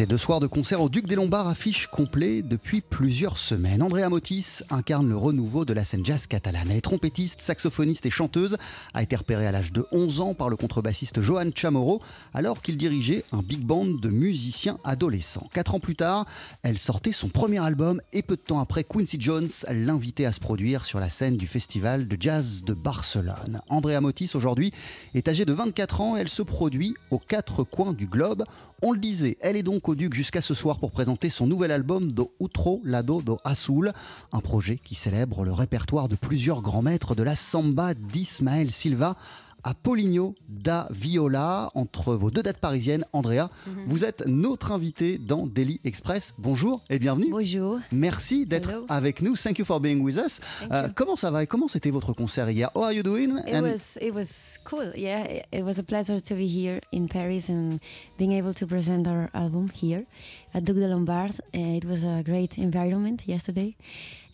Ces deux soirs de concert au Duc des Lombards affichent complet depuis plusieurs semaines. Andrea Motis incarne le renouveau de la scène jazz catalane. Elle est trompettiste, saxophoniste et chanteuse, a été repérée à l'âge de 11 ans par le contrebassiste Johan Chamorro alors qu'il dirigeait un big band de musiciens adolescents. Quatre ans plus tard, elle sortait son premier album et peu de temps après, Quincy Jones l'invitait à se produire sur la scène du festival de jazz de Barcelone. Andrea Motis aujourd'hui est âgée de 24 ans et elle se produit aux quatre coins du globe. On le disait, elle est donc jusqu'à ce soir pour présenter son nouvel album Do Outro Lado do Azul, un projet qui célèbre le répertoire de plusieurs grands maîtres de la samba d'Ismaël Silva à Poligno da Viola. Entre vos deux dates parisiennes, Andrea, vous êtes notre invité dans Daily Express. Bonjour et bienvenue. Bonjour. Merci d'être avec nous. Thank you for being with us. Euh, comment ça va et comment c'était votre concert hier? How are you doing? It And- was it was cool. Yeah, it, it was a pleasure to be here in Paris and being able to present our album here at Duc de Lombard. Uh, it was a great environment yesterday,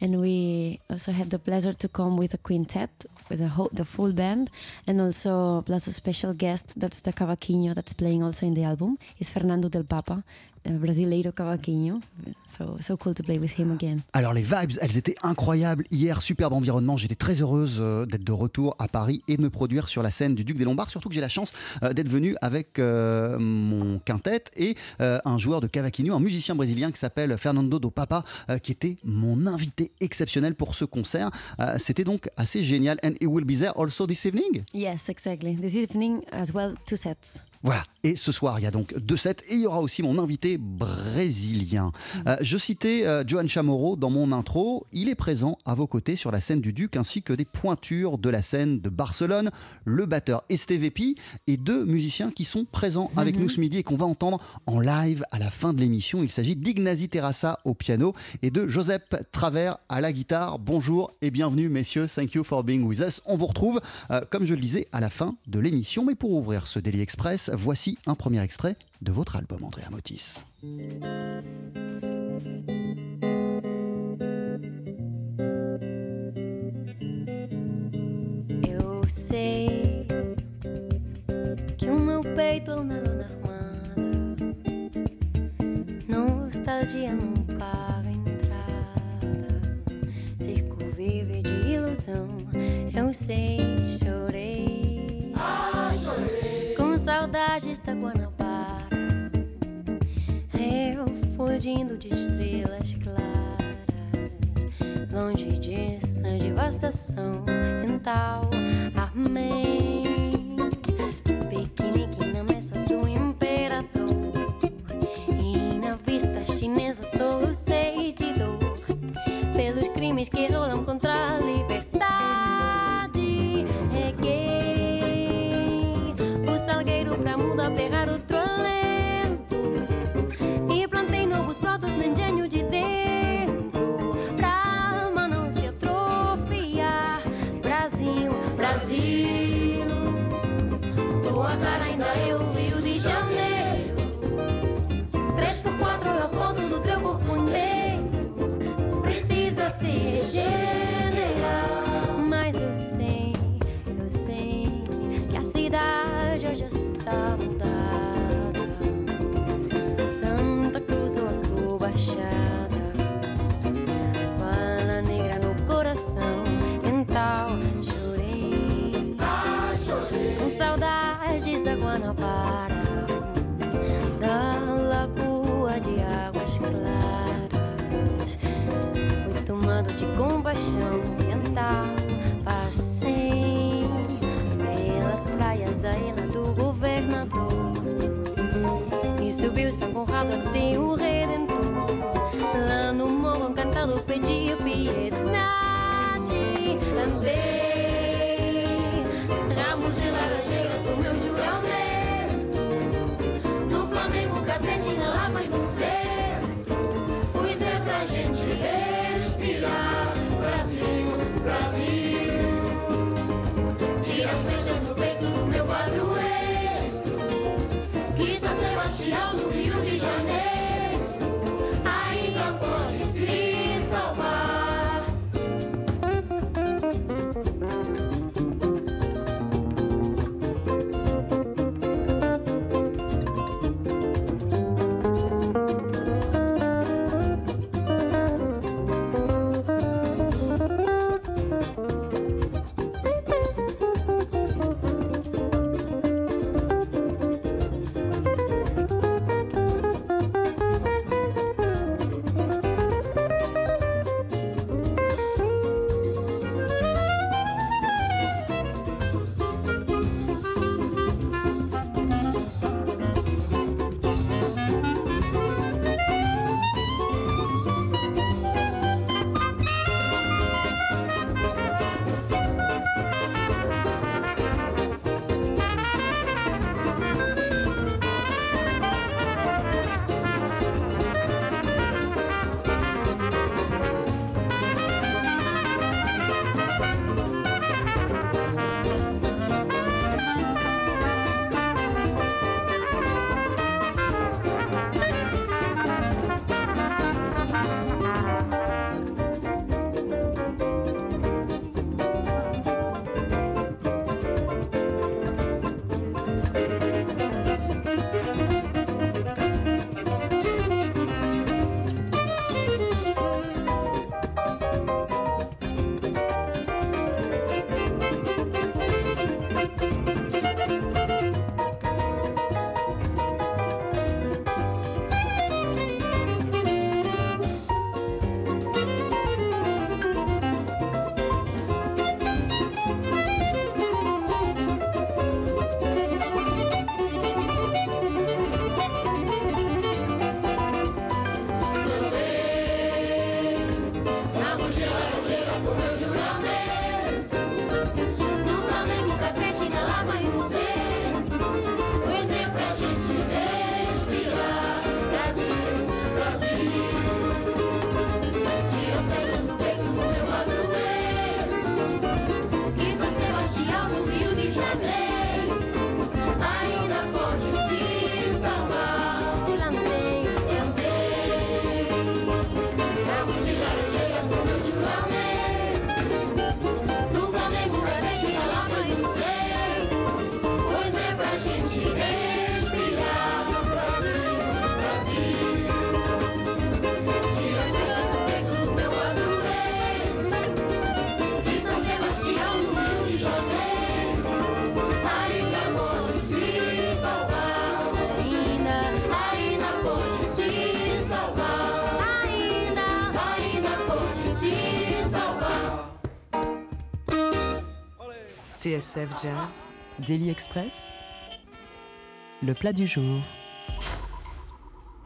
and we also had the pleasure to come with a quintet with whole, the full band, and also plus a special guest. That's the cavaquinho that's playing also in the album. Is Fernando del Papa, Brasileiro cavaquinho. So so cool to play with him again. Alors les vibes, elles étaient incroyables hier, superbe environnement. J'étais très heureuse euh, d'être de retour à Paris et de me produire sur la scène du Duc des Lombards. Surtout que j'ai la chance euh, d'être venu avec euh, mon quintet et euh, un joueur de cavaquinho, un musicien brésilien qui s'appelle Fernando do Papa, euh, qui était mon invité exceptionnel pour ce concert. C'était donc assez génial. And he will be there also this evening? Yes, exactly. This evening as well, two sets. Voilà. Et ce soir, il y a donc deux sets et il y aura aussi mon invité brésilien. Euh, je citais euh, Johan Chamorro dans mon intro. Il est présent à vos côtés sur la scène du Duc ainsi que des pointures de la scène de Barcelone, le batteur Esteve Pi et deux musiciens qui sont présents avec nous ce midi et qu'on va entendre en live à la fin de l'émission. Il s'agit d'Ignazi Terrassa au piano et de Joseph Travers à la guitare. Bonjour et bienvenue messieurs. Thank you for being with us. On vous retrouve, euh, comme je le disais, à la fin de l'émission. Mais pour ouvrir ce Daily Express, voici un premier extrait de votre album, Andrea Motis. Eu sei que o meu peito é uma lona armada. Nostalgia não paga entrada. Circo vive de ilusão. Eu sei, da Guanabara. Eu fugindo de estrelas claras longe disso, devastação mental. Amém. esse jeito. São Conrado até o. TSF Jazz, Daily Express, le plat du jour.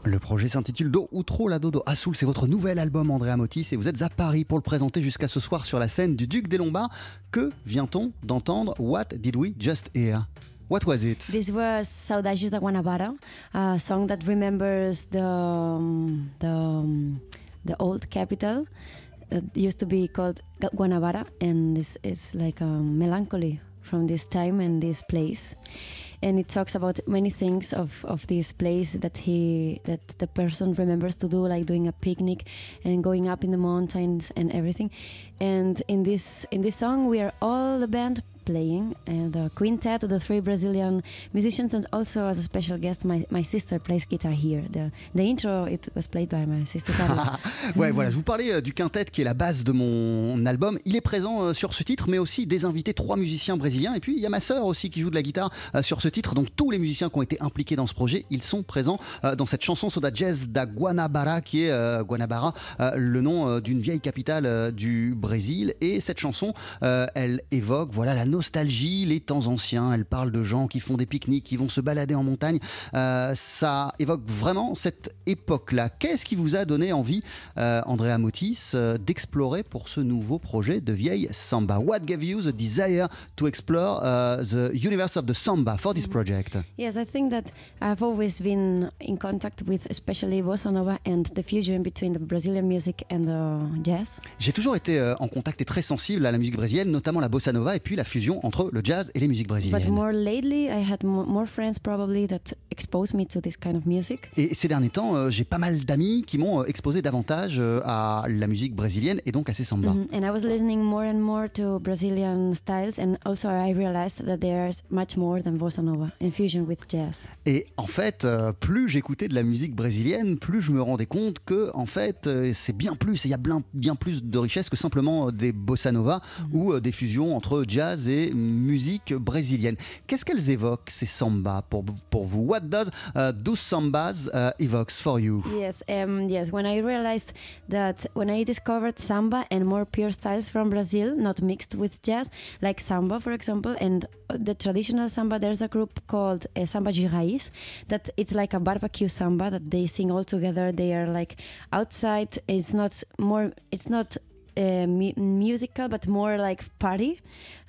Le projet s'intitule Do Outro La Dodo Assoul. C'est votre nouvel album, Andrea Motis, et vous êtes à Paris pour le présenter jusqu'à ce soir sur la scène du Duc des Lombards. Que vient-on d'entendre? What did we just hear? What was it? This was Saudades da Guanabara, a song that remembers the um, the um, the old capital that used to be called Guanabara, and this is like a melancholy from this time and this place. And it talks about many things of, of this place that he that the person remembers to do, like doing a picnic and going up in the mountains and everything. And in this in this song, we are all the band playing and quintet, the three Brazilian musicians, and also as a special guest, my, my sister plays guitar here. The the intro it was played by voilà, je vous parlais euh, du quintet qui est la base de mon album. Il est présent euh, sur ce titre, mais aussi des invités, trois musiciens brésiliens. Et puis, il y a ma sœur aussi qui joue de la guitare euh, sur ce titre. Donc, tous les musiciens qui ont été impliqués dans ce projet, ils sont présents dans cette chanson Soda Jazz da Guanabara, qui est Guanabara, le nom d'une vieille capitale du Brésil. Et cette chanson, elle évoque voilà, la nostalgie, les temps anciens. Elle parle de gens qui font des pique-niques, qui vont se balader en montagne. Euh, ça évoque vraiment cette époque-là. Qu'est-ce qui vous a donné envie, euh, Andrea Motis, euh, d'explorer pour ce nouveau projet de vieille samba? What gave you the desire to explore uh, the universe of the samba for this project? Yes, I think that I've always been in contact with especially bossa nova and the fusion between the Brazilian music and the jazz. J'ai toujours été en contact et très sensible à la musique brésilienne, notamment la bossa nova et puis la fusion entre le jazz et les musiques But brésiliennes. more lately, I had mo- more friends probably that exposed me to this kind of music. Et ces derniers temps, euh, j'ai pas mal d'amis qui m'ont euh, exposé davantage euh, à la musique brésilienne et donc à ces sambas. And I was listening more and more to Brazilian styles, and also I realized that there's much more than bossa nova and fusion with jazz. Et en fait, euh, plus j'écoutais de la musique brésilienne, plus je me rendais compte que en fait, c'est bien plus, il y a bien, bien plus de richesse que simplement des bossa nova ou euh, des fusions entre jazz et musique brésilienne. Qu'est-ce qu'elles évoquent ces sambas pour, pour vous? What does uh, those sambas uh, evokes for you Yes, um, yes. When I realized that when I discovered samba and more pure styles from Brazil, not mixed with jazz, like samba, for example, and the traditional samba, there's a group called uh, Samba de Raiz that it's like a barbecue samba that they sing all together. They are like outside. It's not more. It's not. Uh, mu- musical but more like party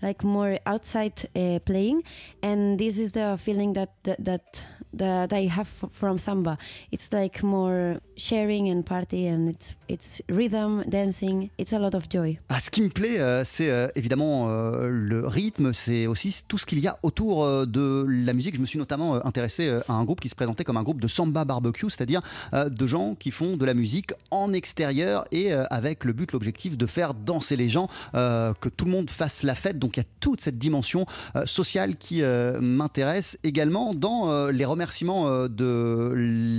like more outside uh, playing. And this is the feeling that that that, that I have from samba. It's like more sharing and party and it's it's rhythm dancing. It's a lot of joy. Ah, ce qui me plaît, euh, c'est euh, évidemment euh, le rythme, c'est aussi tout ce qu'il y a autour euh, de la musique. Je me suis notamment euh, intéressé euh, à un groupe qui se présentait comme un groupe de samba barbecue, c'est-à-dire de gens qui font de la musique en extérieur et avec le but, l'objectif de faire danser les gens, que tout le monde fasse la fête. Donc il y a toute cette dimension euh, sociale qui euh, m'intéresse également dans euh, les remerciements de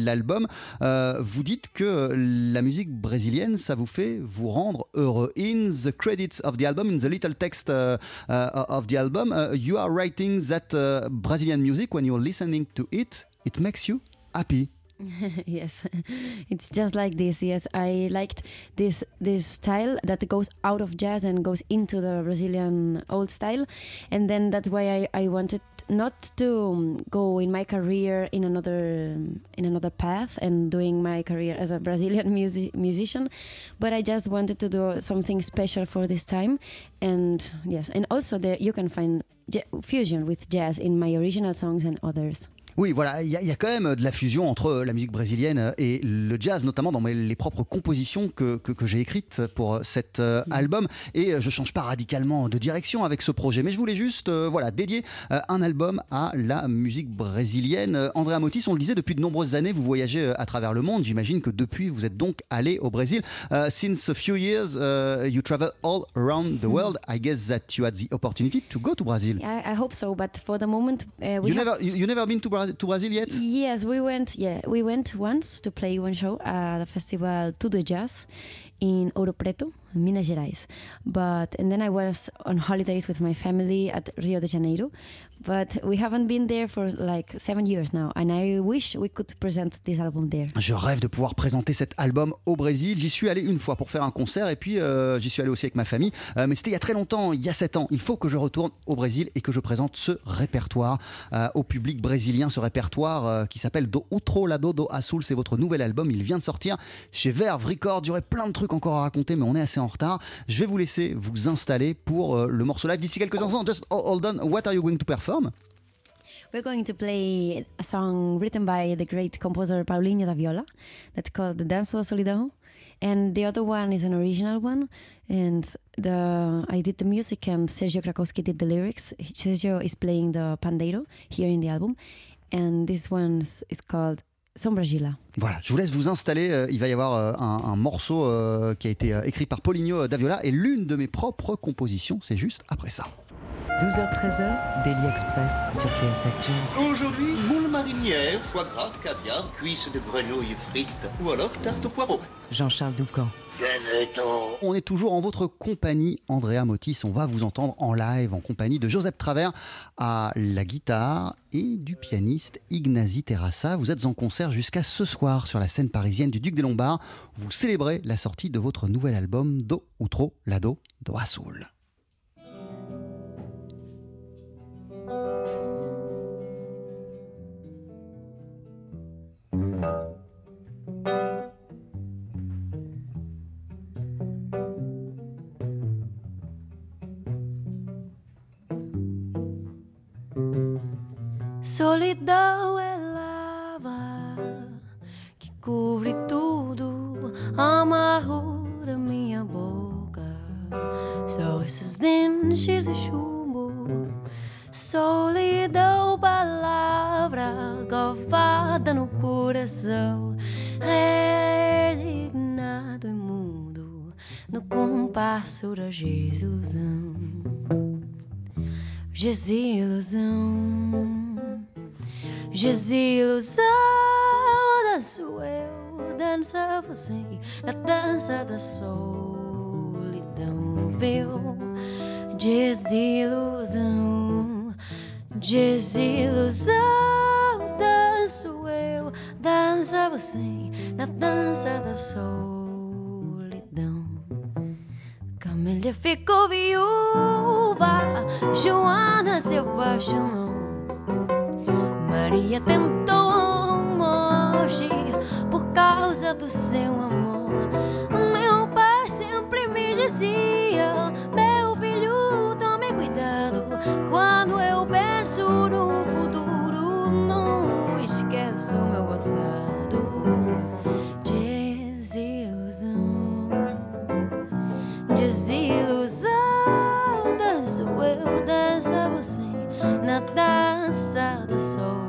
l'album. vous dites que la musique brésilienne, ça vous fait vous rendre heureux. In the credits of the album, in the little text of the album, you are writing that uh, Brazilian music, when you're listening to it, it makes you happy. yes. It's just like this yes. I liked this this style that goes out of jazz and goes into the brazilian old style. And then that's why i, I wanted not to um, go in my career in another um, in another path and doing my career as a brazilian music, musician but i just wanted to do something special for this time. And yes. And also there you can find fusion with jazz in my original songs and others Oui, voilà, il y, a- il y a quand même de la fusion entre la musique brésilienne et le jazz, notamment dans mes- les propres compositions que, que- que j'ai écrites pour cet euh, album. Et euh, je change pas radicalement de direction avec ce projet, mais je voulais juste euh, voilà, dédier euh, un album à la musique brésilienne. Euh, Andrea Motis, on le disait, depuis de nombreuses années, vous voyagez euh, à travers le monde. J'imagine que depuis, vous êtes donc allé au Brésil. Euh, since a few years, uh, you travel all around the world. I guess that you had the opportunity to go to Brazil. I, I hope so, but for the moment, uh, we You have- never, you, you never been to, Bra- to Brazil yet? Yes, we went. Yeah, we went once to play one show at the festival Tudo Jazz in Ouro Preto, Minas Gerais. But and then I was on holidays with my family at Rio de Janeiro. But we haven't been there for like seven years now, and I wish we could present this album there. Je rêve de pouvoir présenter cet album au Brésil. J'y suis allé une fois pour faire un concert et puis euh, j'y suis allé aussi avec ma famille. Euh, mais c'était il y a très longtemps, il y a sept ans. Il faut que je retourne au Brésil et que je présente ce répertoire euh, au public brésilien. Ce répertoire qui s'appelle Do Outro Lado Do Azul. C'est votre nouvel album. Il vient de sortir chez Verve Records. Aurait plein de trucs encore à raconter, mais on est assez en retard. Je vais vous laisser vous installer pour euh, le morceau live d'ici quelques instants. Just hold on. What are you going to perform? We're going to play a song written by the great composer Paulinho da Viola that's called The Dance of the Solidão. And the other one is an original one. And the I did the music and Sergio Krakowski did the lyrics. Sergio is playing the pandeiro here in the album. And this one is called Sombra Gila. Voilà, je vous laisse vous installer. Euh, Il va y avoir euh, un, un morceau euh, qui a été écrit par Paulinho Daviola et l'une de mes propres compositions, c'est juste après ça. 12h-13h, Daily Express sur TSF Jazz. Aujourd'hui, marinière, foie gras, caviar, cuisses de grenouille frites ou alors tarte au poireau. Jean-Charles Doucan. On est toujours en votre compagnie, Andrea Motis. On va vous entendre en live en compagnie de Joseph Travers à la guitare et du pianiste Ignazi Terrassa. Vous êtes en concert jusqu'à ce soir sur la scène parisienne du Duc des Lombards. Vous célébrez la sortie de votre nouvel album Do Outro Lado Do Azul. Desilusão. Desilusão. Desilusão, danço eu, dança você, na dança da solidão, viu? Desilusão, desilusão, danço eu, dança você, na dança da solidão. Camélia ficou viúva, Joana se apaixonou. Maria tentou morrer por causa do seu amor. Meu pai sempre me dizia: Meu filho, tome cuidado. Quando eu penso no futuro, não esqueço meu passado. out the soul.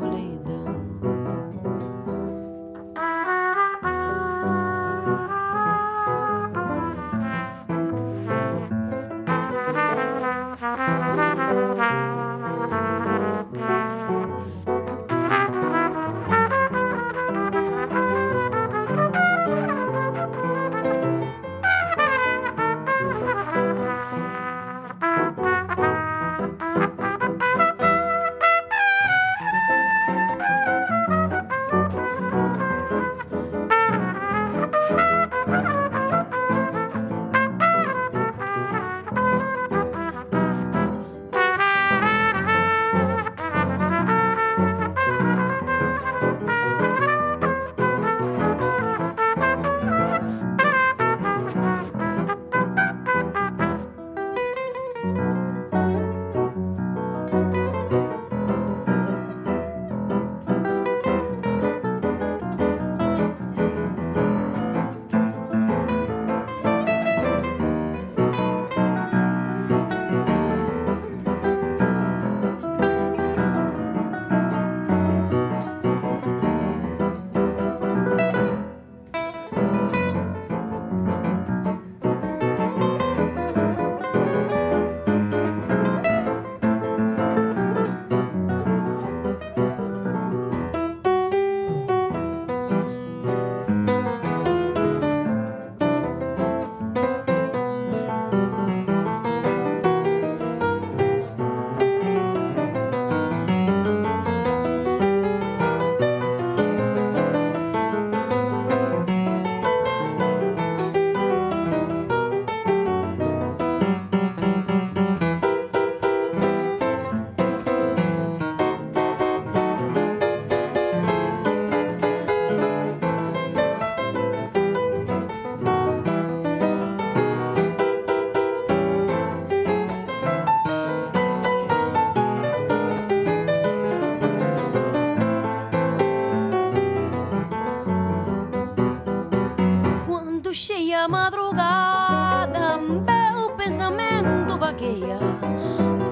cheia a madrugada, belo pensamento vagueia.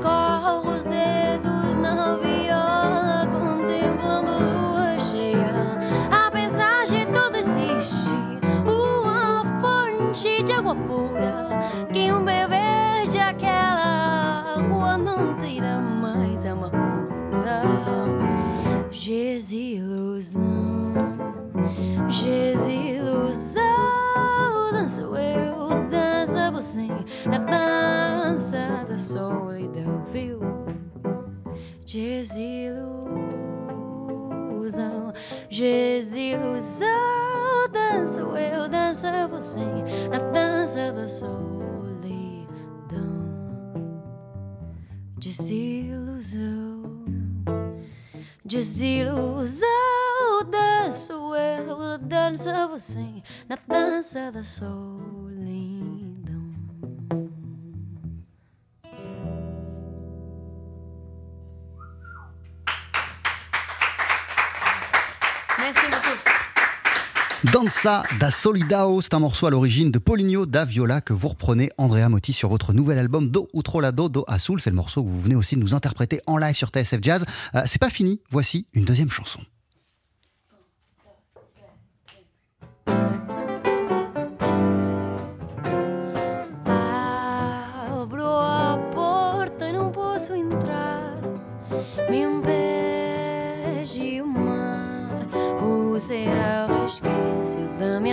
Corros dedos na viola, contemplando a lua cheia. A de toda existe, uma fonte de água pura. quem um bebê aquela água não tira mais amargura. Jesus, ilusão, Jesus. Na dança da solidão, viu? Desilusão, desilusão, danço eu, dança você na dança da solidão. Desilusão, desilusão, danço eu, dança você na dança da solidão. Danza da Solidao, c'est un morceau à l'origine de Poligno da Viola que vous reprenez Andrea Motti sur votre nouvel album Do Utrolado Do Azul. C'est le morceau que vous venez aussi de nous interpréter en live sur TSF Jazz. Euh, c'est pas fini, voici une deuxième chanson.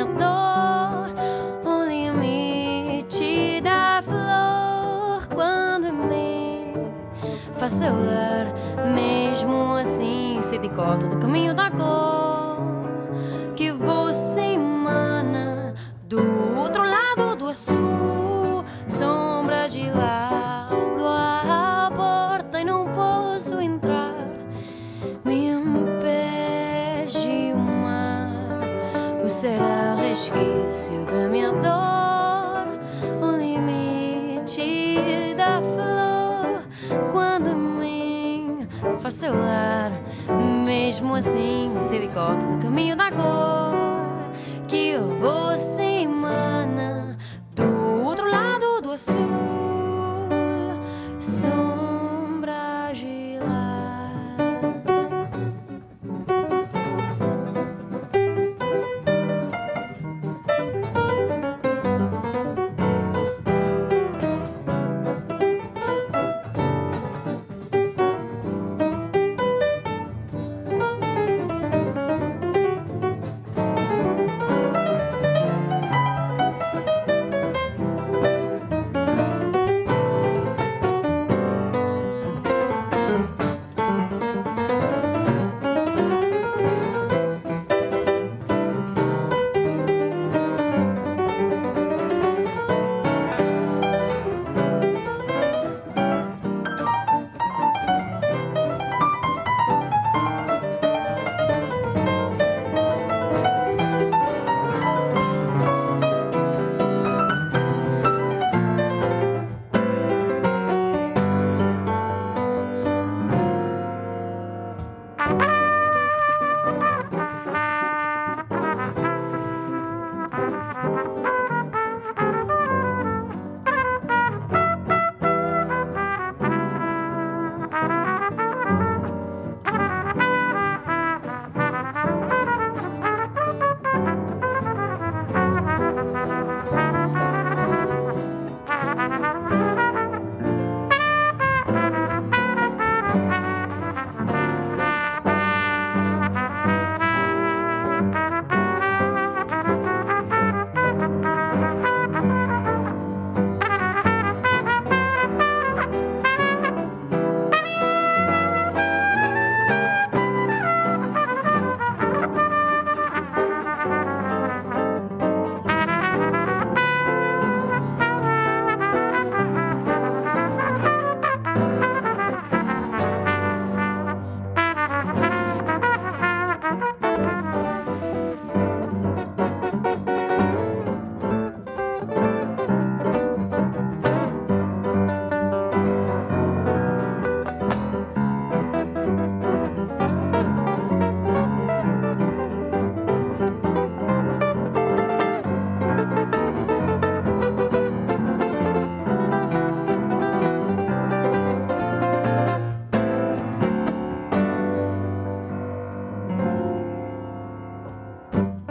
O limite da flor quando me faz celular. Mesmo assim, se decota do caminho da cor que você emana do outro lado do azul, sombra de lado resquício da minha dor, o limite da flor quando me faz celular. Mesmo assim, se decota do caminho da cor que você emana do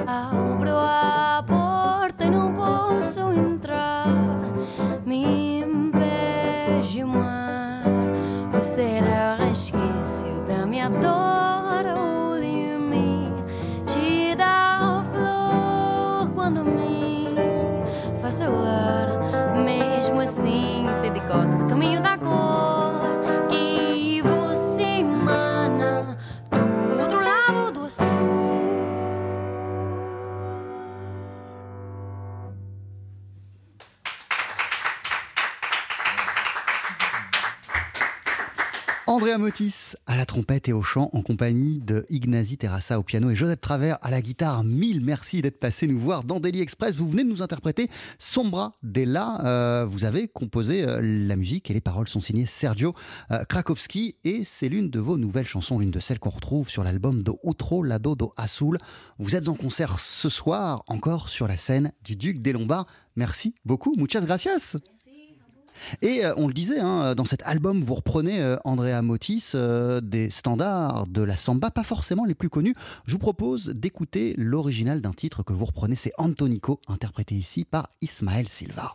abro a porta e não posso entrar. Me impede o mar, ou será resquício da minha dor O de mim? Te dá flor quando me faz solar, mesmo assim, sei de cota do caminho da À la trompette et au chant en compagnie de Ignazi Terrassa au piano et Joseph Travers à la guitare. Mille merci d'être passé nous voir dans Daily Express. Vous venez de nous interpréter Sombra Della. Euh, vous avez composé euh, la musique et les paroles sont signées Sergio euh, Krakowski et c'est l'une de vos nouvelles chansons, l'une de celles qu'on retrouve sur l'album Do Outro Lado do Azul. Vous êtes en concert ce soir encore sur la scène du Duc des Lombards. Merci beaucoup, muchas gracias. Et euh, on le disait, hein, dans cet album, vous reprenez, euh, Andrea Motis, euh, des standards de la samba, pas forcément les plus connus. Je vous propose d'écouter l'original d'un titre que vous reprenez, c'est Antonico, interprété ici par Ismaël Silva.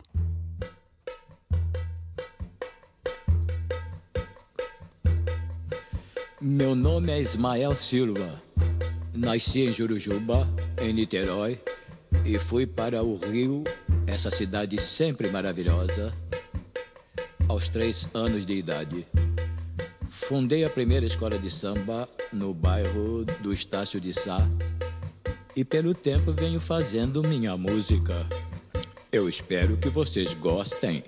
Meu nome é Ismael Silva. Nasci em Jurujuba, em Niterói, e fui para o Rio, essa cidade sempre maravilhosa, aos três anos de idade. Fundei a primeira escola de samba no bairro do Estácio de Sá e pelo tempo venho fazendo minha música. Eu espero que vocês gostem.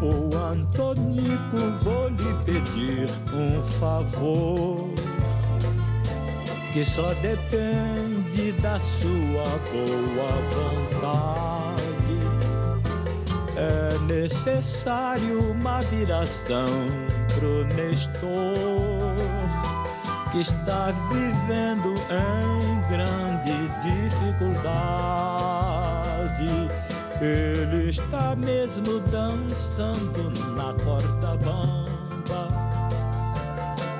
Ô Antonico, vou lhe pedir um favor que só depende da sua boa vontade. É necessário uma viração pro Nestor, que está vivendo em grande dificuldade. Ele está mesmo dançando na corda bamba.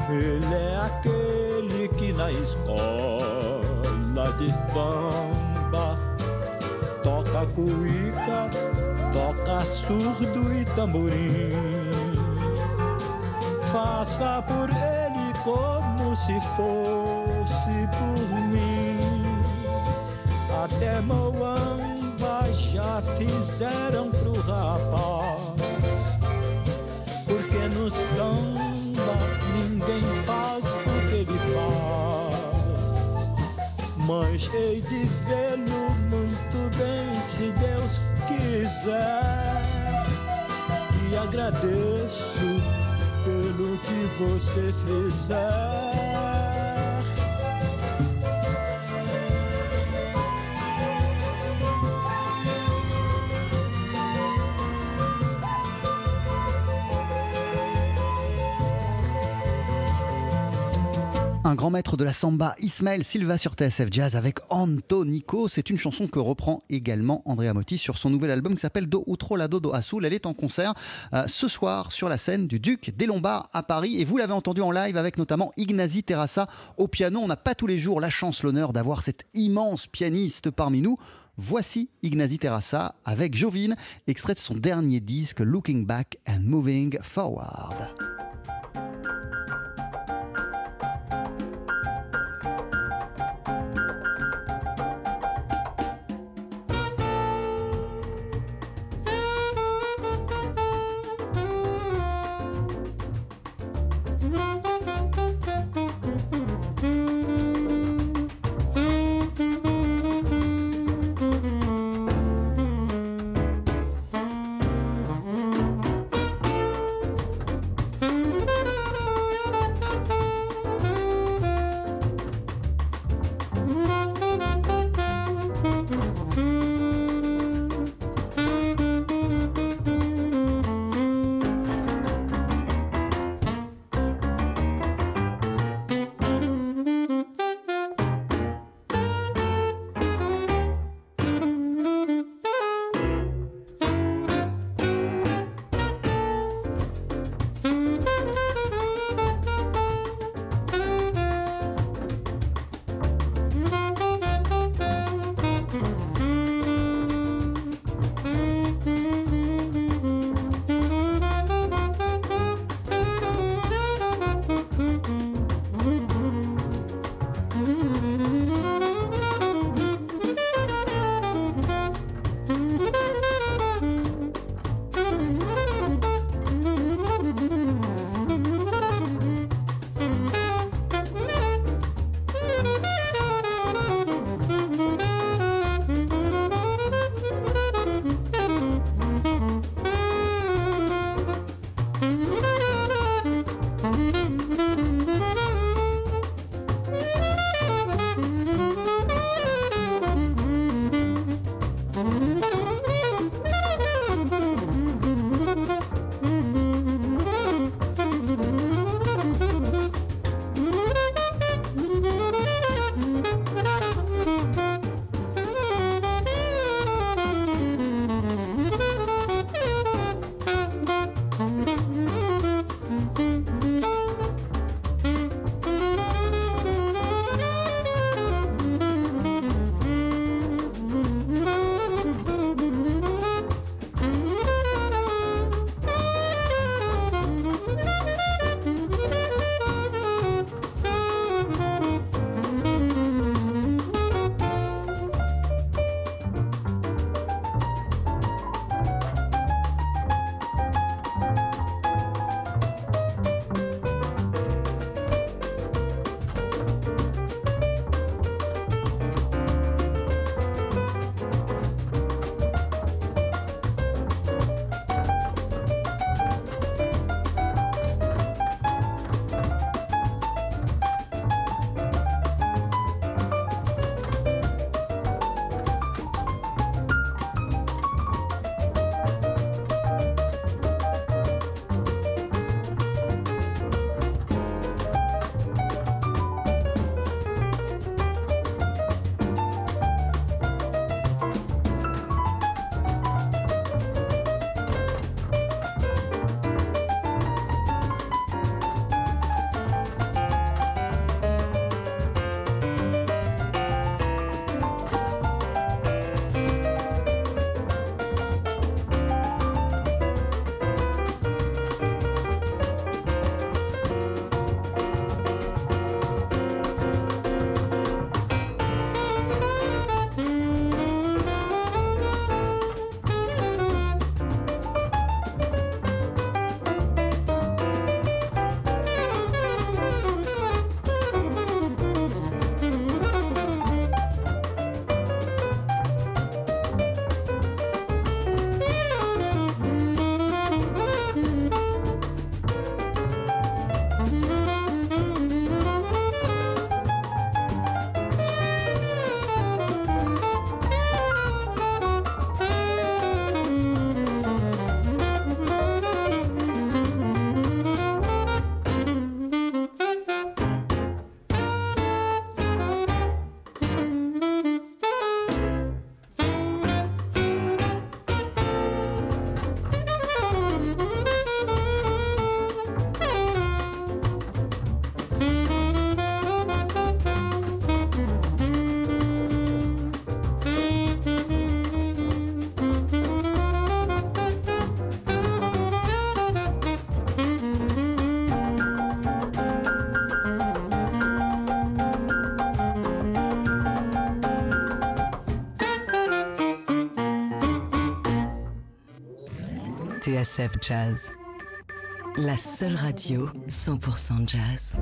Ele é aquele que na escola de samba toca cuíca, toca surdo e tamborim. Faça por ele como se fosse por mim. Até Moamba já fizeram pro rapaz. Porque no samba ninguém faz Mas hei de vê-lo muito bem se Deus quiser. E agradeço pelo que você fizer. Grand maître de la samba, Ismaël Silva sur TSF Jazz avec Antonico. C'est une chanson que reprend également Andrea Motti sur son nouvel album qui s'appelle Do Outro Lado do Azul. Elle est en concert euh, ce soir sur la scène du Duc des Lombards à Paris. Et vous l'avez entendu en live avec notamment Ignazi Terrassa au piano. On n'a pas tous les jours la chance, l'honneur d'avoir cet immense pianiste parmi nous. Voici Ignazi Terrassa avec Jovine, extrait de son dernier disque Looking Back and Moving Forward. TSF Jazz. La seule radio 100% jazz.